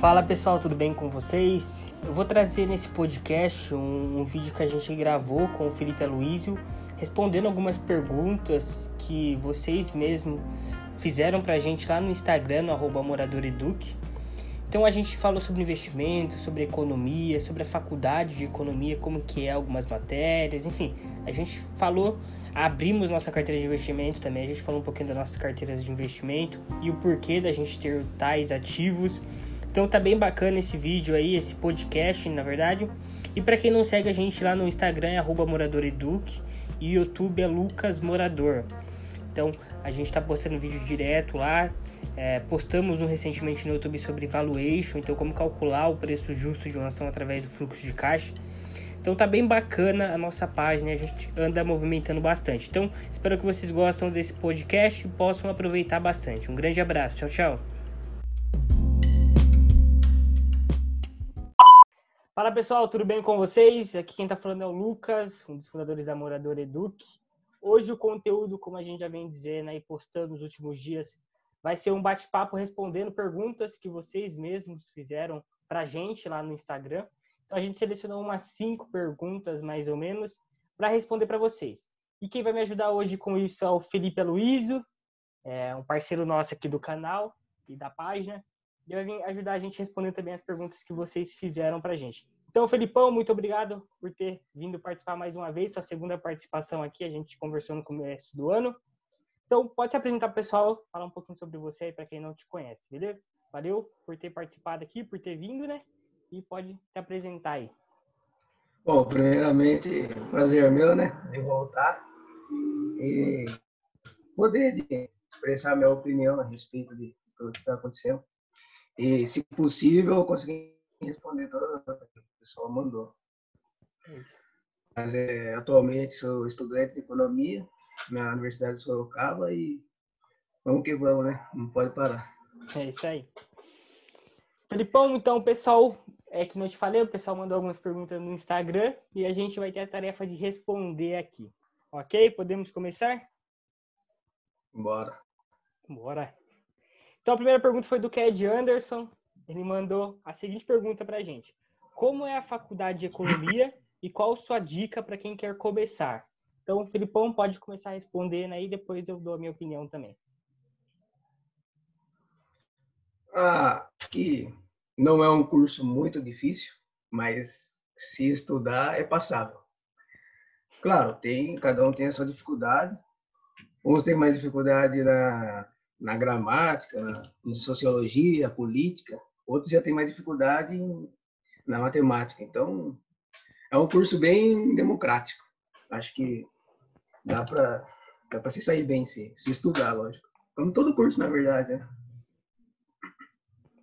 Fala pessoal, tudo bem com vocês? Eu vou trazer nesse podcast um, um vídeo que a gente gravou com o Felipe Aloísio, respondendo algumas perguntas que vocês mesmos fizeram pra gente lá no Instagram, no moradoreduc. Então a gente falou sobre investimento, sobre economia, sobre a faculdade de economia, como que é algumas matérias, enfim, a gente falou, abrimos nossa carteira de investimento também, a gente falou um pouquinho das nossas carteiras de investimento e o porquê da gente ter tais ativos. Então tá bem bacana esse vídeo aí, esse podcast, na verdade. E para quem não segue a gente lá no Instagram é @moradoreduc e YouTube é Lucas Morador. Então a gente está postando vídeo direto lá. É, postamos um recentemente no YouTube sobre valuation, então como calcular o preço justo de uma ação através do fluxo de caixa. Então tá bem bacana a nossa página, a gente anda movimentando bastante. Então espero que vocês gostem desse podcast e possam aproveitar bastante. Um grande abraço, tchau, tchau. Fala pessoal, tudo bem com vocês? Aqui quem tá falando é o Lucas, um dos fundadores da Morador Educ. Hoje o conteúdo, como a gente já vem dizendo aí, postando nos últimos dias, vai ser um bate-papo respondendo perguntas que vocês mesmos fizeram pra gente lá no Instagram. Então a gente selecionou umas cinco perguntas, mais ou menos, para responder para vocês. E quem vai me ajudar hoje com isso é o Felipe Aloysio, é um parceiro nosso aqui do canal e da página. Ele vai vir ajudar a gente respondendo também as perguntas que vocês fizeram pra gente. Então, Felipão, muito obrigado por ter vindo participar mais uma vez, sua segunda participação aqui, a gente conversou no começo do ano. Então, pode se apresentar para o pessoal, falar um pouquinho sobre você aí, para quem não te conhece, beleza? Valeu por ter participado aqui, por ter vindo, né? E pode se apresentar aí. Bom, primeiramente, prazer meu, né? De voltar e poder expressar minha opinião a respeito de tudo que está acontecendo. E, se possível, conseguir responder todas as pessoal mandou. Mas é, atualmente sou estudante de economia na Universidade de Sorocaba e vamos que vamos, né? Não pode parar. É isso aí. Felipão, então, pessoal, é que não te falei, o pessoal mandou algumas perguntas no Instagram e a gente vai ter a tarefa de responder aqui. Ok? Podemos começar? Bora. Bora. Então, a primeira pergunta foi do Ked Anderson. Ele mandou a seguinte pergunta para a gente: Como é a faculdade de economia e qual sua dica para quem quer começar? Então, o Filipão pode começar respondendo aí, depois eu dou a minha opinião também. Ah, que não é um curso muito difícil, mas se estudar é passável. Claro, tem, cada um tem a sua dificuldade. Uns têm mais dificuldade na, na gramática, na, em sociologia, política. Outros já têm mais dificuldade em, na matemática. Então, é um curso bem democrático. Acho que dá para dá para se sair bem se, se estudar, lógico. Como todo curso, na verdade, né?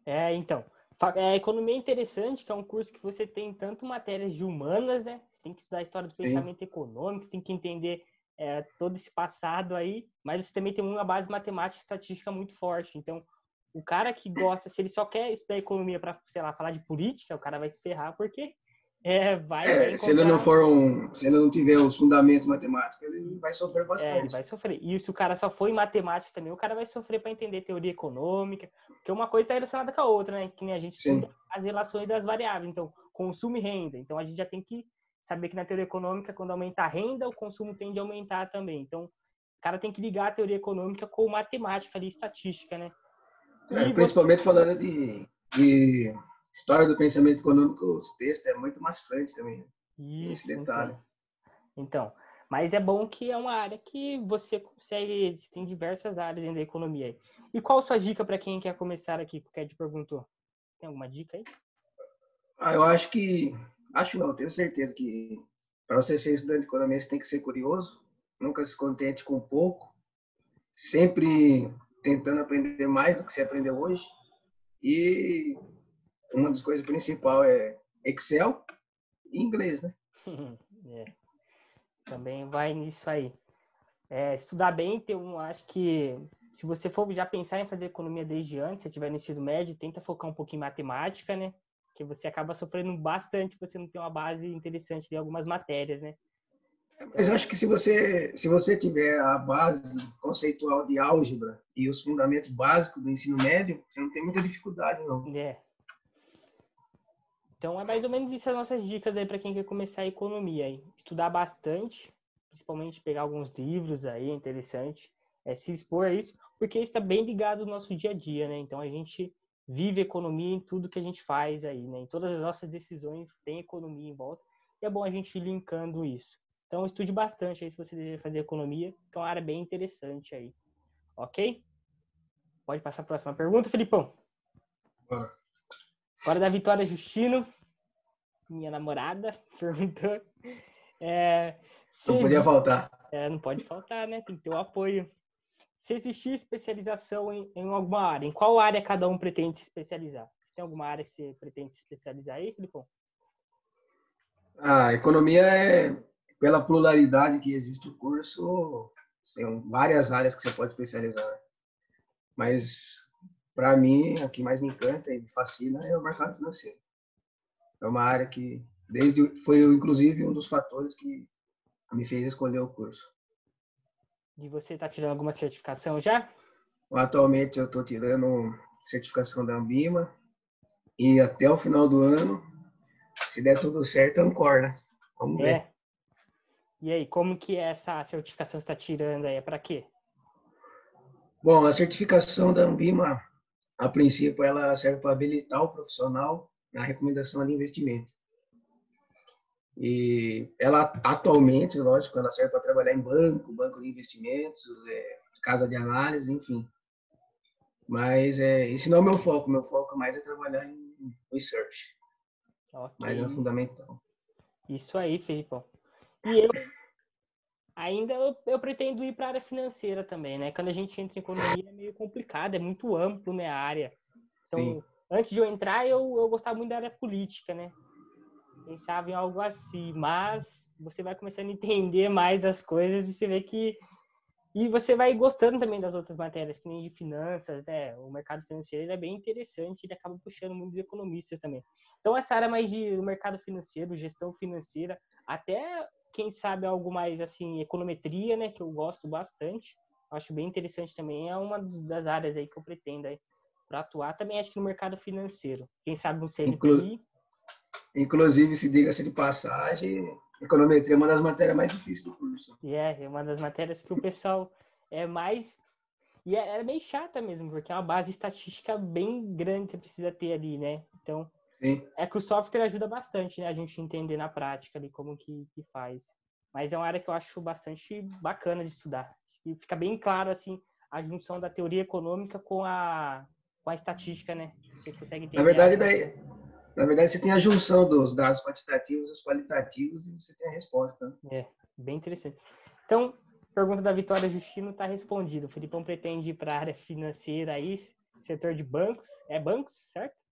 É, então. É, economia é interessante, que é um curso que você tem tanto matérias de humanas, né? Você tem que estudar a história do pensamento Sim. econômico, você tem que entender é, todo esse passado aí, mas você também tem uma base matemática e estatística muito forte. Então, o cara que gosta, se ele só quer estudar economia para, sei lá, falar de política, o cara vai se ferrar, porque é, vai, é, se ele não for um, se ele não tiver os fundamentos matemáticos, ele vai sofrer bastante. É, ele vai sofrer. E se o cara só for em matemática também, o cara vai sofrer para entender teoria econômica, porque uma coisa está relacionada com a outra, né? Que nem a gente Sim. estuda as relações das variáveis, então consumo e renda. Então a gente já tem que saber que na teoria econômica, quando aumenta a renda, o consumo tende a aumentar também. Então, o cara tem que ligar a teoria econômica com matemática ali, estatística, né? É, principalmente você... falando de, de, história do pensamento econômico, os textos é muito maçante também. Isso, esse detalhe. Então. então, mas é bom que é uma área que você consegue, tem diversas áreas dentro da economia. E qual a sua dica para quem quer começar aqui, que o Ed perguntou? Tem alguma dica aí? Ah, eu acho que, acho não, tenho certeza que para você ser estudante de economia, você tem que ser curioso, nunca se contente com pouco, sempre tentando aprender mais do que você aprendeu hoje. E uma das coisas principais é Excel e inglês, né? é. Também vai nisso aí. É, estudar bem, tem um, acho que se você for já pensar em fazer economia desde antes, se tiver no ensino médio, tenta focar um pouquinho em matemática, né? Que você acaba sofrendo bastante, você não tem uma base interessante de algumas matérias, né? Mas acho que se você, se você tiver a base conceitual de álgebra e os fundamentos básicos do ensino médio, você não tem muita dificuldade, não. É. Então é mais ou menos isso as nossas dicas aí para quem quer começar a economia. Estudar bastante, principalmente pegar alguns livros aí, é interessante. É se expor a isso, porque está bem ligado ao nosso dia a dia, né? Então a gente vive economia em tudo que a gente faz aí, né? Em todas as nossas decisões tem economia em volta. E é bom a gente ir linkando isso. Então estude bastante aí se você deseja fazer economia, que é uma área bem interessante aí. Ok? Pode passar a próxima pergunta, Felipão. Bora. Agora da Vitória Justino, minha namorada, perguntou. É, não podia faltar. É, não pode faltar, né? Tem que ter o apoio. Se existir especialização em, em alguma área, em qual área cada um pretende se especializar? Você tem alguma área que você pretende se especializar aí, Filipão? A economia é, pela pluralidade que existe o curso, são várias áreas que você pode especializar. Mas, para mim, o que mais me encanta e me fascina é o mercado financeiro. É uma área que, desde foi inclusive um dos fatores que me fez escolher o curso. E você está tirando alguma certificação já? Atualmente eu estou tirando certificação da Ambima e até o final do ano, se der tudo certo, Ancor, né? Vamos é. ver. E aí, como que essa certificação está tirando aí? É para quê? Bom, a certificação da Ambima, a princípio, ela serve para habilitar o profissional na recomendação de investimento. E ela, atualmente, lógico, ela serve para trabalhar em banco, banco de investimentos, é, casa de análise, enfim. Mas é, esse não é o meu foco. Meu foco mais é trabalhar em research. Okay. Mas é fundamental. Isso aí, Felipão. E eu ainda eu, eu pretendo ir para a área financeira também, né? Quando a gente entra em economia é meio complicado, é muito amplo, né, a área. Então, Sim. antes de eu entrar, eu, eu gostava muito da área política, né? Pensava em algo assim, mas você vai começando a entender mais as coisas e você vê que e você vai gostando também das outras matérias, que nem de finanças, né? O mercado financeiro é bem interessante, ele acaba puxando muitos economistas também. Então, essa área mais de mercado financeiro, gestão financeira, até quem sabe algo mais assim, econometria, né, que eu gosto bastante. Acho bem interessante também, é uma das áreas aí que eu pretendo aí para atuar também acho que no mercado financeiro. Quem sabe no CNPI. Inclu inclusive, se diga-se de passagem, econometria é uma das matérias mais difíceis do curso. É, é uma das matérias que o pessoal é mais e é, é meio chata mesmo, porque é uma base estatística bem grande que você precisa ter ali, né? Então, Sim. É que o software ajuda bastante, né? A gente entender na prática ali como que, que faz. Mas é uma área que eu acho bastante bacana de estudar. E fica bem claro, assim, a junção da teoria econômica com a, com a estatística, né? Você consegue entender. Na verdade, daí, na verdade, você tem a junção dos dados quantitativos e os qualitativos e você tem a resposta. Né? É, bem interessante. Então, pergunta da Vitória Justino está respondida. O Felipão pretende ir para a área financeira aí, setor de bancos. É bancos, certo?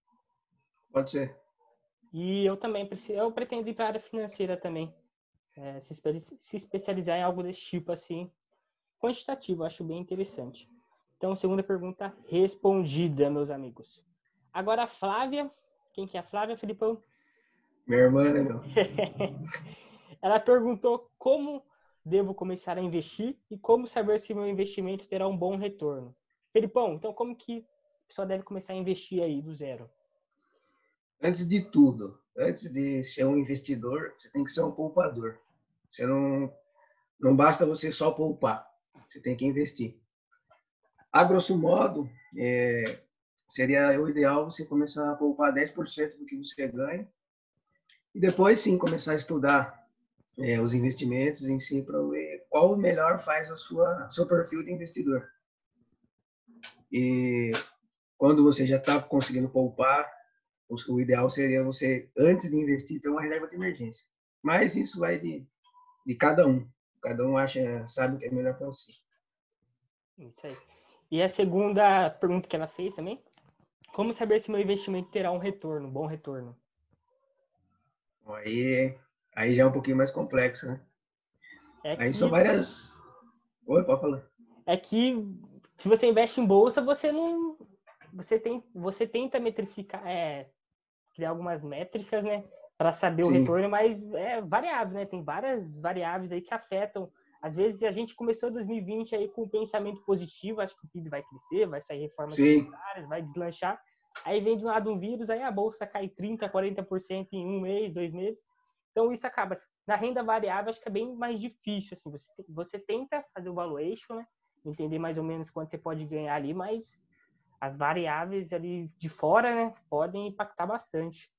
Pode ser. E eu também eu pretendo ir para a área financeira também. É, se, se especializar em algo desse tipo assim, quantitativo, acho bem interessante. Então, segunda pergunta respondida, meus amigos. Agora a Flávia, quem que é a Flávia, Felipão? Minha irmã, né, meu? Ela perguntou como devo começar a investir e como saber se meu investimento terá um bom retorno. Felipão, então como que a pessoa deve começar a investir aí do zero? Antes de tudo, antes de ser um investidor, você tem que ser um poupador. Você não, não basta você só poupar, você tem que investir. A grosso modo, é, seria o ideal você começar a poupar 10% do que você ganha e depois sim começar a estudar é, os investimentos em si para ver qual melhor faz a sua seu perfil de investidor. E quando você já está conseguindo poupar, o ideal seria você, antes de investir, ter uma reserva de emergência. Mas isso vai de, de cada um. Cada um acha, sabe o que é melhor para você. Isso aí. E a segunda pergunta que ela fez também? Como saber se meu investimento terá um retorno, um bom retorno? Aí, aí já é um pouquinho mais complexo, né? É aí que... são várias. Oi, pode falar. É que se você investe em bolsa, você não. Você, tem, você tenta metrificar, é, criar algumas métricas, né? Para saber Sim. o retorno, mas é variável, né? Tem várias variáveis aí que afetam. Às vezes a gente começou 2020 aí com um pensamento positivo, acho que o PIB vai crescer, vai sair reformas tributárias, vai deslanchar. Aí vem do lado um vírus, aí a bolsa cai 30%, 40% em um mês, dois meses. Então isso acaba. Na renda variável, acho que é bem mais difícil. Assim, você, você tenta fazer o valuation, né? entender mais ou menos quanto você pode ganhar ali, mas as variáveis ali de fora, né, podem impactar bastante.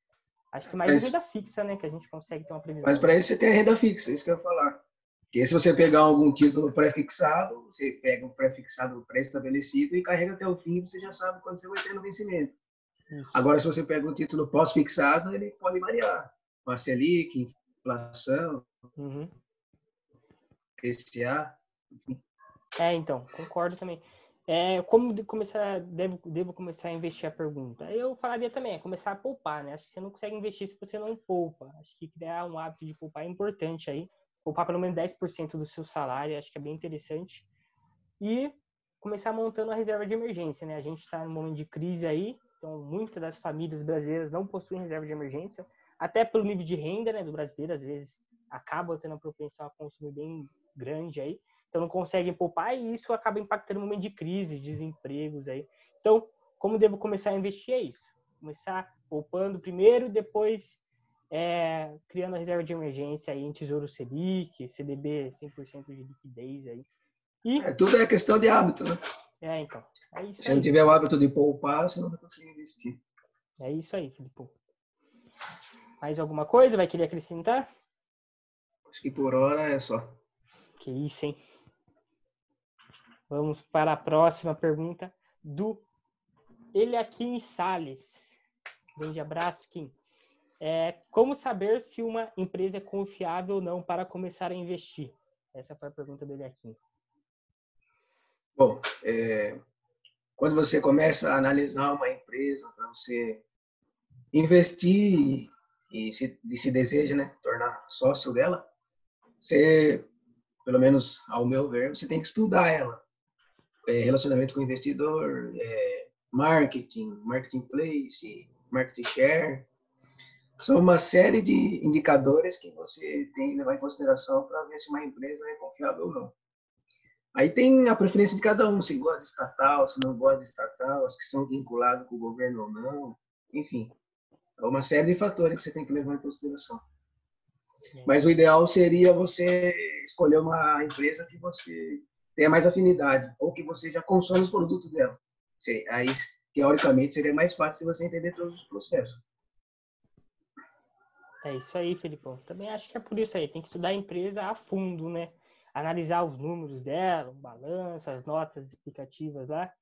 Acho que mais mas, renda fixa, né, que a gente consegue ter uma previsão. Mas para isso você tem a renda fixa, é isso que eu ia falar. Porque se você pegar algum título pré-fixado, você pega um pré-fixado pré-estabelecido e carrega até o fim, você já sabe quando você vai ter no vencimento. Isso. Agora, se você pega um título pós-fixado, ele pode variar. Uma Selic, inflação, uhum. PCA. É, então, concordo também. É, como começar, devo, devo começar a investir a pergunta? Eu falaria também, é começar a poupar, né? Acho que você não consegue investir se você não poupa. Acho que criar um hábito de poupar é importante aí. Poupar pelo menos 10% do seu salário, acho que é bem interessante. E começar montando a reserva de emergência, né? A gente está num momento de crise aí, então muitas das famílias brasileiras não possuem reserva de emergência, até pelo nível de renda, né, do brasileiro, às vezes acaba tendo a propensão a consumir bem grande aí então não conseguem poupar e isso acaba impactando no momento de crise, desempregos aí. Então, como devo começar a investir é isso. Começar poupando primeiro, depois é, criando a reserva de emergência aí em Tesouro Selic, CDB 100% de liquidez aí. E... É, tudo é questão de hábito, né? É, então. É Se aí. não tiver o hábito de poupar, você não vai conseguir investir. É isso aí, Felipe. Mais alguma coisa? Vai querer acrescentar? Acho que por hora é só. Que isso, hein? Vamos para a próxima pergunta do Eliakim Sales. Grande abraço, Kim. É, como saber se uma empresa é confiável ou não para começar a investir? Essa foi a pergunta do Eliakim. Bom, é, quando você começa a analisar uma empresa para você investir e se, e se deseja né, tornar sócio dela, você, pelo menos ao meu ver, você tem que estudar ela é, relacionamento com o investidor, é, marketing, marketing place, marketing share. São uma série de indicadores que você tem que levar em consideração para ver se uma empresa é confiável ou não. Aí tem a preferência de cada um, se gosta de estatal, se não gosta de estatal, as que são vinculadas com o governo ou não, enfim. É uma série de fatores que você tem que levar em consideração. Mas o ideal seria você escolher uma empresa que você tenha mais afinidade, ou que você já consome os produtos dela. Aí, teoricamente, seria mais fácil se você entender todos os processos. É isso aí, Felipão. Também acho que é por isso aí. Tem que estudar a empresa a fundo, né? Analisar os números dela, o balanço, as notas explicativas lá.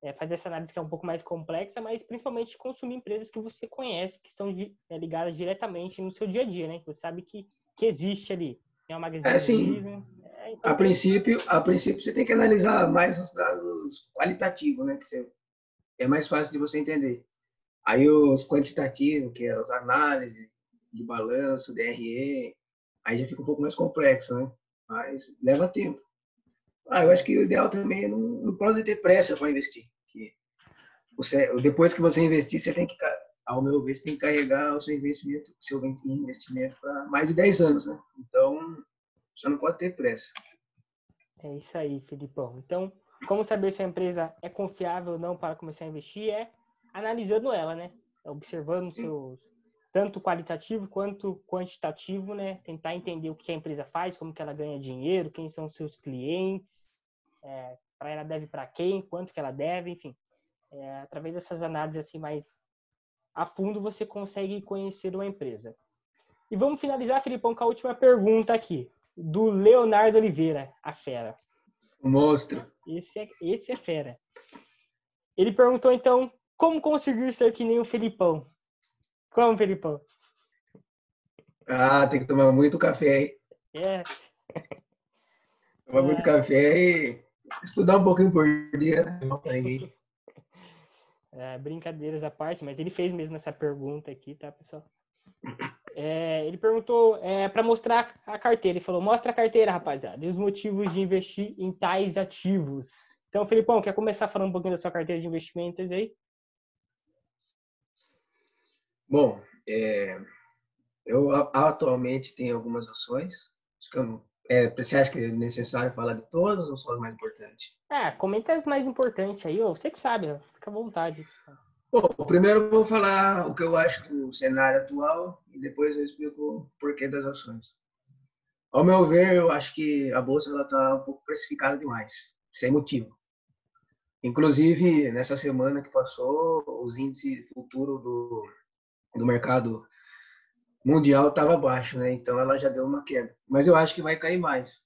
É, fazer essa análise que é um pouco mais complexa, mas principalmente consumir empresas que você conhece, que estão é, ligadas diretamente no seu dia a dia, né? Que você sabe que, que existe ali. É uma é, sim. É, então... a, princípio, a princípio, você tem que analisar mais os dados qualitativos, né? Que você, é mais fácil de você entender. Aí os quantitativos, que é as análises de balanço, DRE, aí já fica um pouco mais complexo, né? Mas leva tempo. Ah, eu acho que o ideal também é não, não pode ter pressa para investir. Que você, depois que você investir, você tem que, ao meu ver, você tem que carregar o seu investimento, seu investimento para mais de 10 anos, né? Então, você não pode ter pressa. É isso aí, Filipão. Então, como saber se a empresa é confiável ou não para começar a investir é analisando ela, né? Observando seus tanto qualitativo quanto quantitativo, né? Tentar entender o que a empresa faz, como que ela ganha dinheiro, quem são seus clientes, é, para ela deve para quem, quanto que ela deve, enfim. É, através dessas análises assim mais a fundo você consegue conhecer uma empresa. E vamos finalizar, Filipão, com a última pergunta aqui do Leonardo Oliveira, a fera. O monstro. Esse é, esse é fera. Ele perguntou então como conseguir ser que nem o Felipão. Como, Felipão? Ah, tem que tomar muito café, hein? É. Tomar é. muito café e estudar um pouquinho por dia, né? É, brincadeiras à parte, mas ele fez mesmo essa pergunta aqui, tá, pessoal? É, ele perguntou é, para mostrar a carteira. Ele falou: mostra a carteira, rapaziada, e os motivos de investir em tais ativos. Então, Felipão, quer começar falando um pouquinho da sua carteira de investimentos aí? Bom, é, eu atualmente tenho algumas ações. Acho que eu, é, você acha que é necessário falar de todas ou só as mais importantes? É, comenta as mais importantes aí. Você que sabe, fica à vontade. Bom, primeiro vou falar o que eu acho do cenário atual e depois eu explico o porquê das ações. Ao meu ver, eu acho que a bolsa está um pouco precificada demais, sem motivo. Inclusive, nessa semana que passou, os índices futuro do, do mercado mundial estava baixo, né? Então ela já deu uma queda. Mas eu acho que vai cair mais.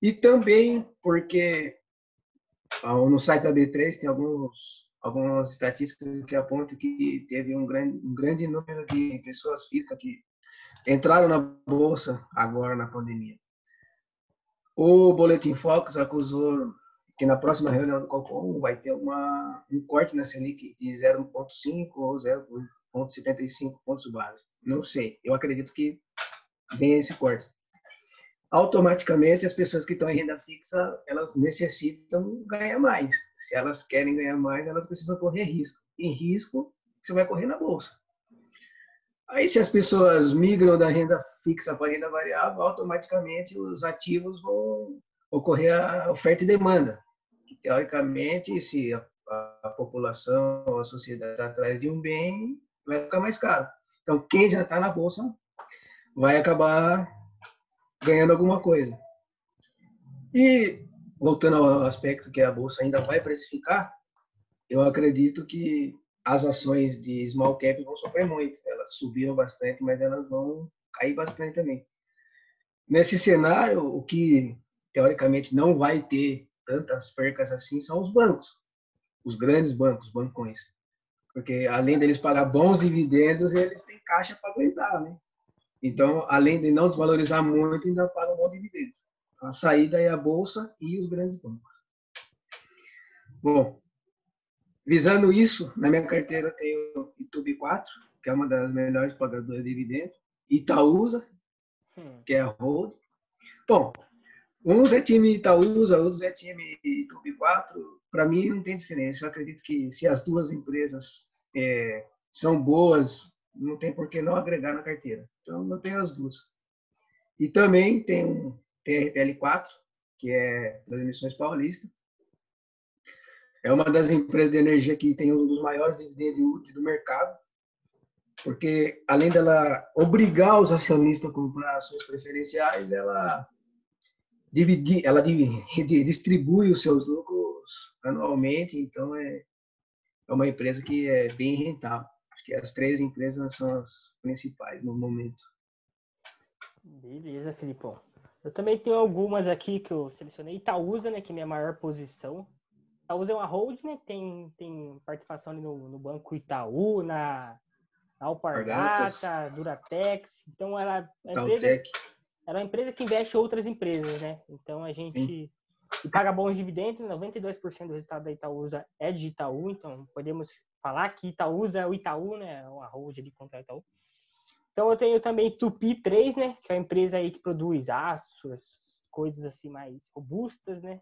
E também porque no site da B3 tem alguns algumas estatísticas que apontam que teve um grande, um grande número de pessoas físicas que entraram na bolsa agora na pandemia. O Boletim Focus acusou que na próxima reunião do Copom vai ter uma, um corte na Selic de 0,5 ou 0,75 pontos base. Não sei, eu acredito que venha esse corte. Automaticamente, as pessoas que estão em renda fixa, elas necessitam ganhar mais. Se elas querem ganhar mais, elas precisam correr risco. Em risco, você vai correr na bolsa. Aí, se as pessoas migram da renda fixa para a renda variável, automaticamente os ativos vão ocorrer a oferta e demanda. Teoricamente, se a, a população ou a sociedade está atrás de um bem, vai ficar mais caro. Então, quem já está na bolsa vai acabar ganhando alguma coisa. E, voltando ao aspecto que a bolsa ainda vai precificar, eu acredito que as ações de small cap vão sofrer muito. Elas subiram bastante, mas elas vão cair bastante também. Nesse cenário, o que teoricamente não vai ter tantas percas assim são os bancos, os grandes bancos, bancões. Porque além deles pagar bons dividendos, eles têm caixa para aguentar, né? Então, além de não desvalorizar muito, ainda pagam bons dividendos. A saída é a bolsa e os grandes bancos. Bom, Visando isso, na minha carteira tem o YouTube 4, que é uma das melhores pagadoras de dividendos, Itaúsa, hum. que é a Hold. Bom, uns é time Itaúsa, outros é time YouTube 4. Para mim não tem diferença. Eu acredito que se as duas empresas é, são boas, não tem por que não agregar na carteira. Então eu tenho as duas. E também tem um TRPL 4, que é das emissões paulistas, é uma das empresas de energia que tem um dos maiores dividendos do mercado, porque além dela obrigar os acionistas a comprar ações preferenciais, ela divide, ela distribui os seus lucros anualmente, então é, é uma empresa que é bem rentável. Acho que as três empresas são as principais no momento. Beleza, Filipão. Eu também tenho algumas aqui que eu selecionei. Itaúsa, né, que é minha maior posição. Itaúsa é uma hold, né? Tem, tem participação ali no, no Banco Itaú, na, na Alpargata, Duratex. Então, ela é, empresa, ela é uma empresa que investe em outras empresas, né? Então, a gente paga bons dividendos. 92% do resultado da Itaúsa é de Itaú. Então, podemos falar que Itaúsa é o Itaú, né? É uma hold ali contra a Itaú. Então, eu tenho também Tupi 3, né? Que é uma empresa aí que produz aços, coisas assim mais robustas, né?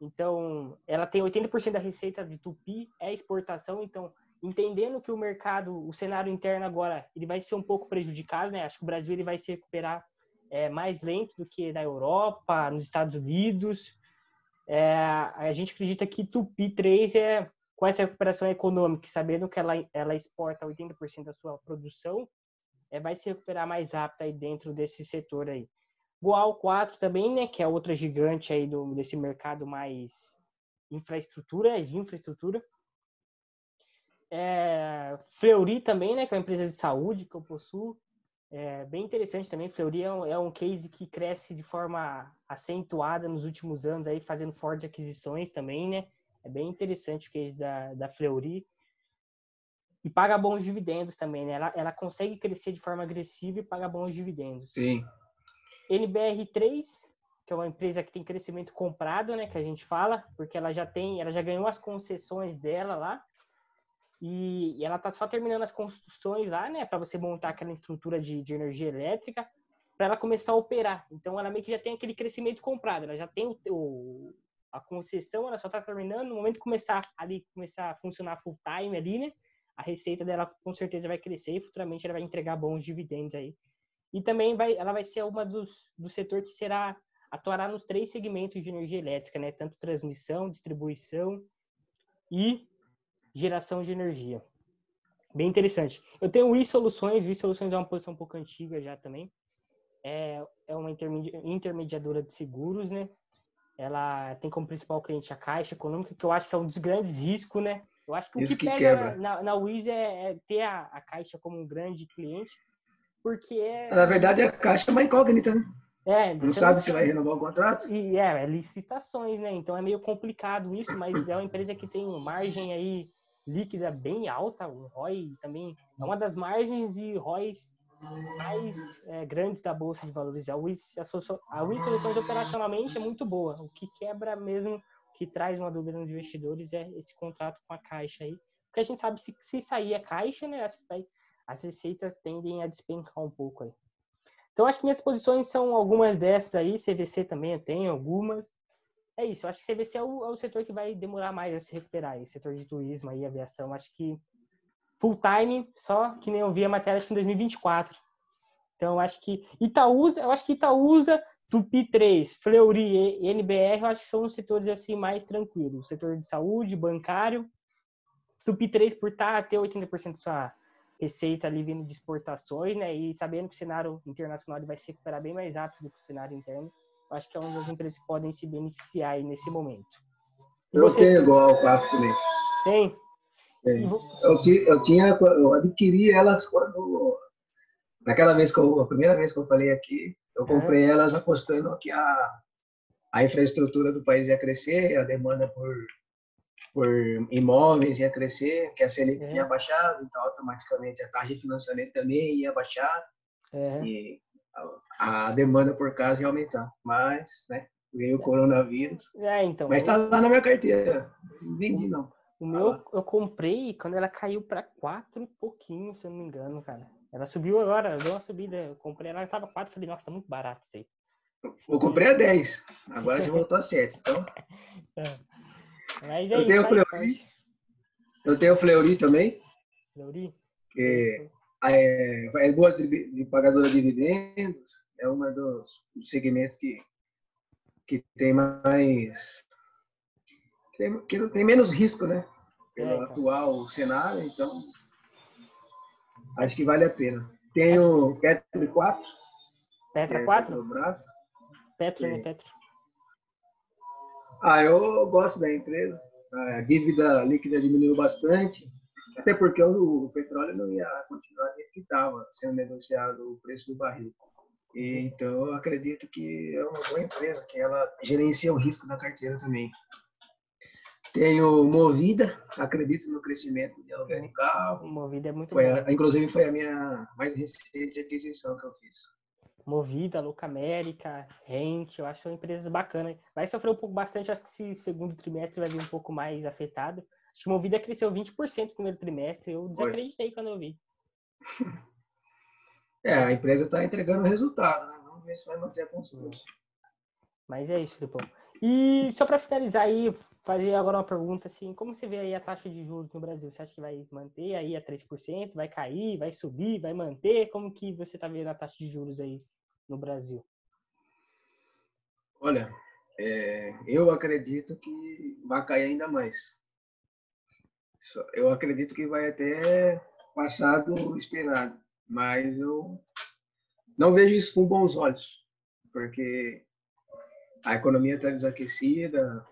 Então, ela tem 80% da receita de Tupi é exportação, então entendendo que o mercado, o cenário interno agora, ele vai ser um pouco prejudicado, né? Acho que o Brasil ele vai se recuperar é, mais lento do que na Europa, nos Estados Unidos. É, a gente acredita que Tupi 3 é com essa recuperação econômica, sabendo que ela, ela exporta 80% da sua produção, é, vai se recuperar mais rápido aí dentro desse setor aí. Goal 4 também, né, que é outra gigante aí do, desse mercado mais infraestrutura, de infraestrutura. É, Fleury também, né, que é uma empresa de saúde que eu possuo. É bem interessante também. Fleury é um, é um case que cresce de forma acentuada nos últimos anos, aí fazendo forte aquisições também, né? É bem interessante o case da, da Fleury. E paga bons dividendos também, né? Ela, ela consegue crescer de forma agressiva e paga bons dividendos. Sim. NBR3, que é uma empresa que tem crescimento comprado, né, que a gente fala, porque ela já tem, ela já ganhou as concessões dela lá. E, e ela tá só terminando as construções lá, né, para você montar aquela estrutura de, de energia elétrica, para ela começar a operar. Então ela meio que já tem aquele crescimento comprado, ela já tem o, o a concessão, ela só está terminando no momento de começar ali começar a funcionar full time ali, né? A receita dela com certeza vai crescer e futuramente ela vai entregar bons dividendos aí e também vai, ela vai ser uma dos do setor que será atuará nos três segmentos de energia elétrica, né? Tanto transmissão, distribuição e geração de energia. Bem interessante. Eu tenho o e-soluções, o e-soluções é uma posição um pouco antiga já também. É, é uma intermediadora de seguros, né? Ela tem como principal cliente a Caixa Econômica, que eu acho que é um dos grandes riscos, né? Eu acho que o que, que pega quebra. na, na Wiz é, é ter a, a Caixa como um grande cliente, porque é... Na verdade, a caixa é uma incógnita, né? é, Não sabe se vai renovar o contrato. E é, é licitações, né? Então é meio complicado isso, mas é uma empresa que tem margem aí líquida bem alta, o ROI também é uma das margens e ROIs mais é, grandes da Bolsa de Valores. A Wiz, a Wiz Soluções operacionalmente é muito boa. O que quebra mesmo, que traz uma dúvida nos investidores é esse contrato com a Caixa aí. Porque a gente sabe se, se sair a Caixa, né? As, as receitas tendem a despencar um pouco aí. Então, acho que minhas posições são algumas dessas aí. CVC também tenho algumas. É isso, eu acho que CVC é o, é o setor que vai demorar mais a se recuperar. aí, O setor de turismo aí, aviação, acho que full time, só que nem eu vi a matéria, acho que em 2024. Então, eu acho que Itaúsa, eu acho que Itaúsa, Tupi 3, Fleury e NBR, eu acho que são os setores assim mais tranquilos. O setor de saúde, bancário, Tupi 3 por estar ter 80% da sua receita ali vindo de exportações, né? E sabendo que o cenário internacional vai se recuperar bem mais rápido do que o cenário interno, eu acho que é uma das empresas que podem se beneficiar aí nesse momento. E Eu você tenho igual o papo também. tem? Vo- Eu, eu tinha, eu adquiri elas quando, naquela vez que eu, a primeira vez que eu falei aqui, eu comprei elas apostando que a, a infraestrutura do país ia crescer, a demanda por, por imóveis ia crescer, que a Selic É. tinha baixado, então automaticamente a taxa de financiamento também ia baixar É, e a, a demanda por casa ia aumentar. Mas, né, veio o coronavírus, é, então. mas tá lá na minha carteira. Não vendi não. O meu eu comprei quando ela caiu pra quatro e pouquinho, se eu não me engano, cara. Ela subiu agora, deu uma subida. Eu comprei ela, tava quatro, falei, nossa, tá muito barato isso aí. Eu comprei a 10, agora já voltou a 7. Então, Mas é Eu isso, tenho faz Fleury. eu tenho o Fleury também, Fleury? que é, é boa de, de pagadora de dividendos, é uma dos segmentos que, que tem mais. Tem, que tem menos risco, né? Pelo É, então. atual cenário, então. Acho que vale a pena. Tem o Petro 4. Petra que é 4? Petrobras. Petro, né? Petro. Ah, eu gosto da empresa. A dívida líquida diminuiu bastante, até porque o, petróleo não ia continuar do que estava sendo negociado o preço do barril. E, então, eu acredito que é uma boa empresa, que ela gerencia o risco da carteira também. Tenho Movida, acredito no crescimento de aluguel de carro. O Movida é muito Foi bom. a, inclusive, foi a minha mais recente aquisição que eu fiz. Movida, Louca América, Rente, eu acho empresas bacanas. Vai sofrer um pouco bastante, acho que esse segundo trimestre vai vir um pouco mais afetado. Acho que Movida cresceu 20% no primeiro trimestre, eu desacreditei quando eu vi. É, a empresa está entregando resultado, né? Vamos ver se vai manter a constância. Mas é isso, Filipão. E só para finalizar aí, fazer agora uma pergunta assim, como você vê aí a taxa de juros no Brasil? Você acha que vai manter aí a 3%, vai cair, vai subir, vai manter? Como que você tá vendo a taxa de juros aí no Brasil? Olha, é, eu acredito que vai cair ainda mais. Eu acredito que vai até passar do esperado, mas eu não vejo isso com bons olhos, porque a economia está desaquecida,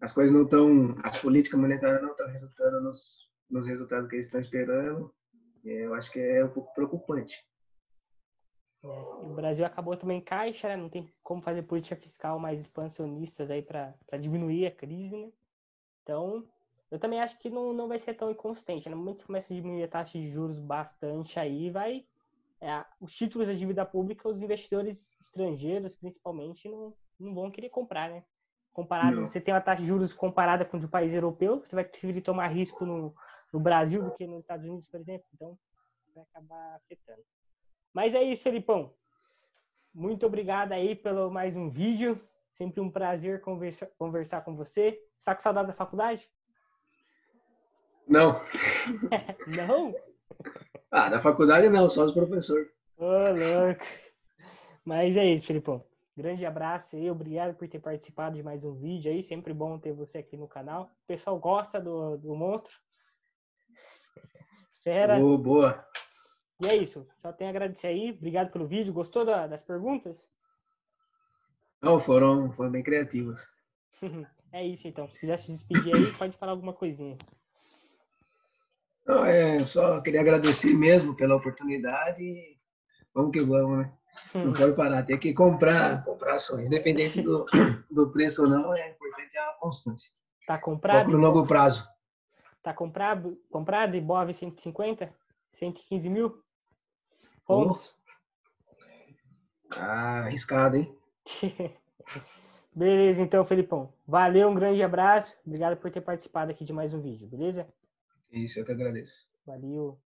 as coisas não estão, as políticas monetárias não estão resultando nos, nos resultados que eles estão esperando. Eu acho que é um pouco preocupante. É, o Brasil acabou também em caixa, né? Não tem como fazer política fiscal mais expansionistas aí para diminuir a crise, né? Então, eu também acho que não, não vai ser tão inconsistente. né? No momento que começa a diminuir a taxa de juros bastante aí, vai. É, os títulos da dívida pública, os investidores estrangeiros, principalmente, não, não vão querer comprar, né? Comparado, Não. você tem uma taxa de juros comparada com de um país europeu, você vai preferir tomar risco no, no Brasil do que nos Estados Unidos, por exemplo. Então, vai acabar afetando. Mas é isso, Felipão. Muito obrigado aí pelo mais um vídeo. Sempre um prazer conversa, conversar com você. Está com saudade da faculdade? Não, Não? ah, da faculdade não, só os professores. Ô, louco. Mas é isso, Felipão. Grande abraço aí, obrigado por ter participado de mais um vídeo aí. Sempre bom ter você aqui no canal. O pessoal gosta do, do monstro. Fera. Boa, boa. E é isso. Só tenho a agradecer aí. Obrigado pelo vídeo. Gostou da, das perguntas? Não, foram, foram bem criativas. é isso então. Se quiser se despedir aí, pode falar alguma coisinha. Não, é, só queria agradecer mesmo pela oportunidade. Vamos que vamos, né? Não pode parar, tem que comprar, comprar ações. Independente do, do preço ou não, é importante a constância. Tá comprado? No longo prazo. Tá comprado, comprado e Bov 150? 115 mil? Pontos? Oh. Ah, arriscado, hein? beleza, então, Felipão. Valeu, um grande abraço. Obrigado por ter participado aqui de mais um vídeo, beleza? Isso, eu que agradeço. Valeu.